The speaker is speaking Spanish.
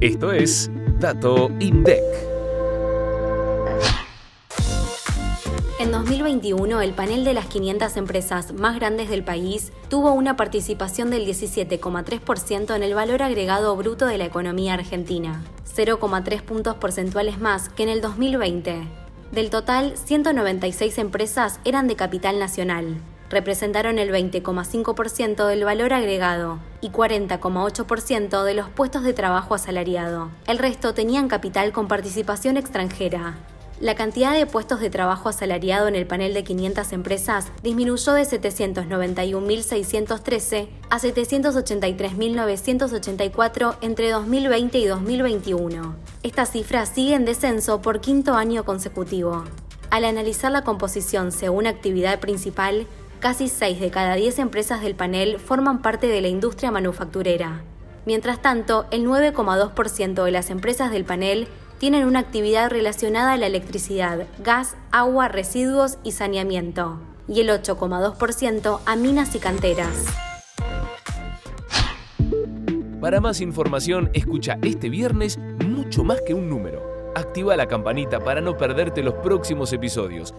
Esto es Dato INDEC. En 2021, el panel de las 500 empresas más grandes del país tuvo una participación del 17,3% en el valor agregado bruto de la economía argentina, 0,3 puntos porcentuales más que en el 2020. Del total, 196 empresas eran de capital nacional, representaron el 20,5% del valor agregado y 40,8% de los puestos de trabajo asalariado. El resto tenían capital con participación extranjera. La cantidad de puestos de trabajo asalariado en el panel de 500 empresas disminuyó de 791.613 a 783.984 entre 2020 y 2021. Esta cifra sigue en descenso por quinto año consecutivo. Al analizar la composición según actividad principal, casi 6 de cada 10 empresas del panel forman parte de la industria manufacturera. Mientras tanto, el 9,2% de las empresas del panel tienen una actividad relacionada a la electricidad, gas, agua, residuos y saneamiento, y el 8,2% a minas y canteras. Para más información, escucha este viernes mucho más que un número. Activa la campanita para no perderte los próximos episodios